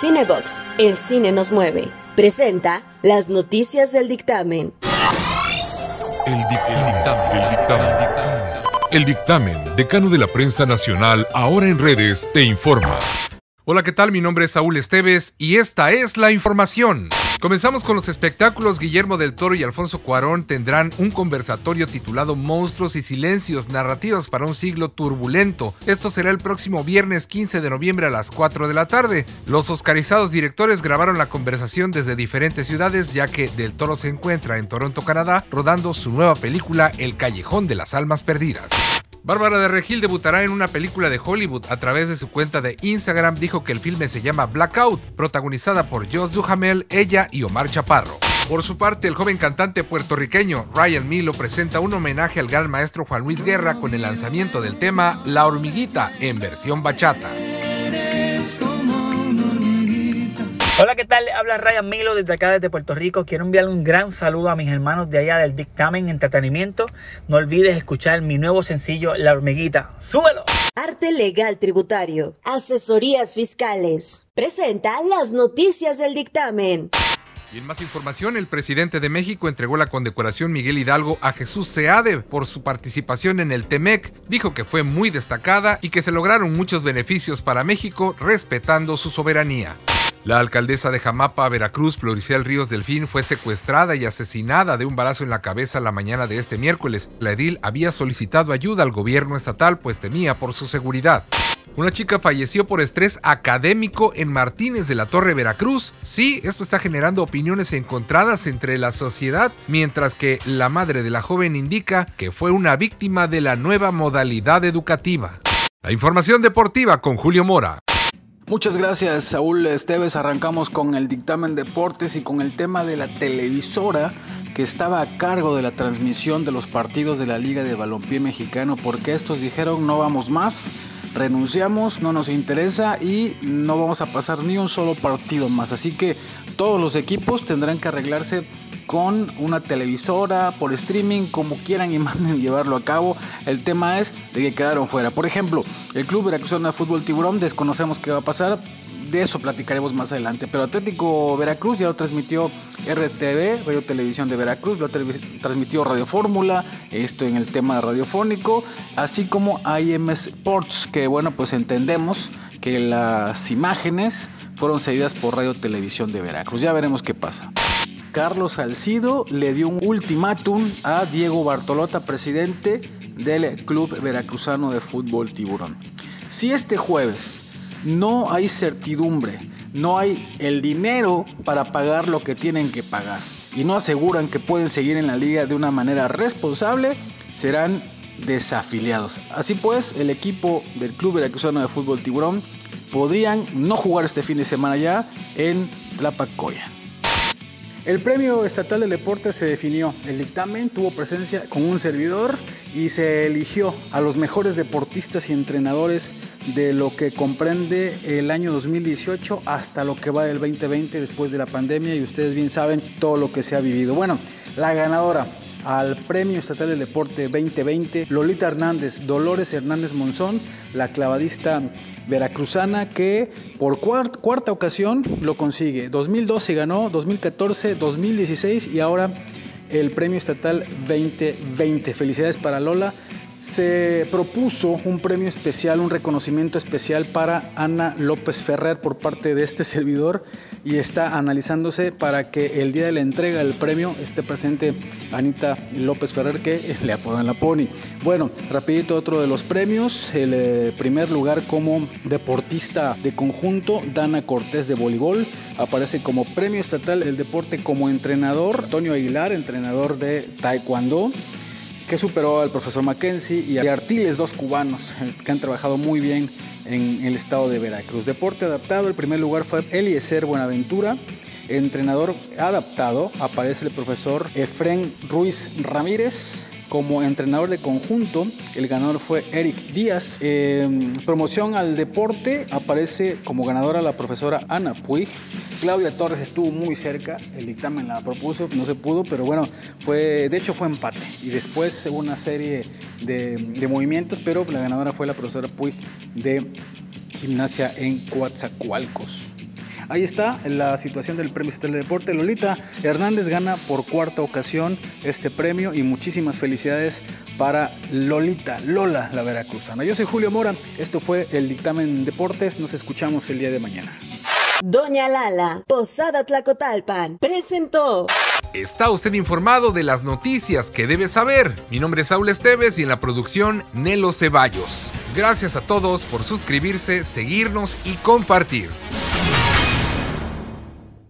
Cinebox, el cine nos mueve. Presenta las noticias del dictamen. El dictamen, el dictamen, el dictamen, decano de la prensa nacional, ahora en redes, te informa. Hola, ¿qué tal? Mi nombre es Saúl Esteves y esta es la información. Comenzamos con los espectáculos. Guillermo del Toro y Alfonso Cuarón tendrán un conversatorio titulado Monstruos y Silencios, narrativas para un siglo turbulento. Esto será el próximo viernes 15 de noviembre a las 4 de la tarde. Los oscarizados directores grabaron la conversación desde diferentes ciudades, ya que del Toro se encuentra en Toronto, Canadá, rodando su nueva película El Callejón de las Almas Perdidas. Bárbara de Regil debutará en una película de Hollywood. A través de su cuenta de Instagram dijo que el filme se llama Blackout, protagonizada por Josh Duhamel, ella y Omar Chaparro. Por su parte, el joven cantante puertorriqueño Ryan Milo presenta un homenaje al gran maestro Juan Luis Guerra con el lanzamiento del tema La hormiguita en versión bachata. Hola, ¿qué tal? Habla Ryan Milo desde acá, desde Puerto Rico. Quiero enviarle un gran saludo a mis hermanos de allá del Dictamen Entretenimiento. No olvides escuchar mi nuevo sencillo, La Hormiguita. ¡Súbelo! Arte Legal Tributario. Asesorías Fiscales. Presenta las noticias del dictamen. Y en más información, el presidente de México entregó la condecoración Miguel Hidalgo a Jesús Seade por su participación en el TEMEC. Dijo que fue muy destacada y que se lograron muchos beneficios para México respetando su soberanía. La alcaldesa de Jamapa, Veracruz, Floricial Ríos Delfín, fue secuestrada y asesinada de un balazo en la cabeza la mañana de este miércoles. La edil había solicitado ayuda al gobierno estatal pues temía por su seguridad. Una chica falleció por estrés académico en Martínez de la Torre, Veracruz. Sí, esto está generando opiniones encontradas entre la sociedad, mientras que la madre de la joven indica que fue una víctima de la nueva modalidad educativa. La información deportiva con Julio Mora. Muchas gracias, Saúl Esteves. Arrancamos con el dictamen deportes y con el tema de la televisora que estaba a cargo de la transmisión de los partidos de la Liga de Balompié Mexicano porque estos dijeron no vamos más, renunciamos, no nos interesa y no vamos a pasar ni un solo partido más. Así que todos los equipos tendrán que arreglarse con una televisora, por streaming, como quieran y manden llevarlo a cabo. El tema es de que quedaron fuera. Por ejemplo, el Club Veracruzano de Fútbol Tiburón, desconocemos qué va a pasar. De eso platicaremos más adelante. Pero Atlético Veracruz ya lo transmitió RTV, Radio Televisión de Veracruz, lo transmitió Radio Fórmula, esto en el tema radiofónico, así como IM Sports, que bueno, pues entendemos que las imágenes fueron cedidas por Radio Televisión de Veracruz. Ya veremos qué pasa. Carlos Salcido le dio un ultimátum a Diego Bartolota, presidente del Club Veracruzano de Fútbol Tiburón. Si este jueves no hay certidumbre, no hay el dinero para pagar lo que tienen que pagar y no aseguran que pueden seguir en la liga de una manera responsable, serán desafiliados. Así pues, el equipo del Club Veracruzano de Fútbol Tiburón podrían no jugar este fin de semana ya en La Pacoya. El premio estatal del deporte se definió. El dictamen tuvo presencia con un servidor y se eligió a los mejores deportistas y entrenadores de lo que comprende el año 2018 hasta lo que va del 2020 después de la pandemia y ustedes bien saben todo lo que se ha vivido. Bueno, la ganadora al Premio Estatal del Deporte 2020, Lolita Hernández, Dolores Hernández Monzón, la clavadista veracruzana que por cuarta ocasión lo consigue. 2012 ganó, 2014, 2016 y ahora el Premio Estatal 2020. Felicidades para Lola se propuso un premio especial, un reconocimiento especial para Ana López Ferrer por parte de este servidor y está analizándose para que el día de la entrega del premio esté presente Anita López Ferrer que le apodan la Pony. Bueno, rapidito otro de los premios, el eh, primer lugar como deportista de conjunto, Dana Cortés de voleibol, aparece como premio estatal el deporte como entrenador, Antonio Aguilar, entrenador de taekwondo que superó al profesor Mackenzie y a Artiles, dos cubanos eh, que han trabajado muy bien en el estado de Veracruz. Deporte adaptado, el primer lugar fue Eliezer Buenaventura. Entrenador adaptado, aparece el profesor Efren Ruiz Ramírez. Como entrenador de conjunto, el ganador fue Eric Díaz. Em, promoción al deporte, aparece como ganadora la profesora Ana Puig. Claudia Torres estuvo muy cerca, el dictamen la propuso, no se pudo, pero bueno, fue, de hecho fue empate. Y después hubo una serie de, movimientos, pero la ganadora fue la profesora Puig de gimnasia en Coatzacoalcos. Ahí está la situación del Premio Estatal de Deporte. Lolita Hernández gana por cuarta ocasión este premio y muchísimas felicidades para Lolita, Lola, la veracruzana. Yo soy Julio Mora, esto fue el dictamen Deportes, nos escuchamos el día de mañana. Doña Lala, Posada Tlacotalpan, presentó. Está usted informado de las noticias que debe saber. Mi nombre es Saúl Esteves y en la producción Nelo Ceballos. Gracias a todos por suscribirse, seguirnos y compartir.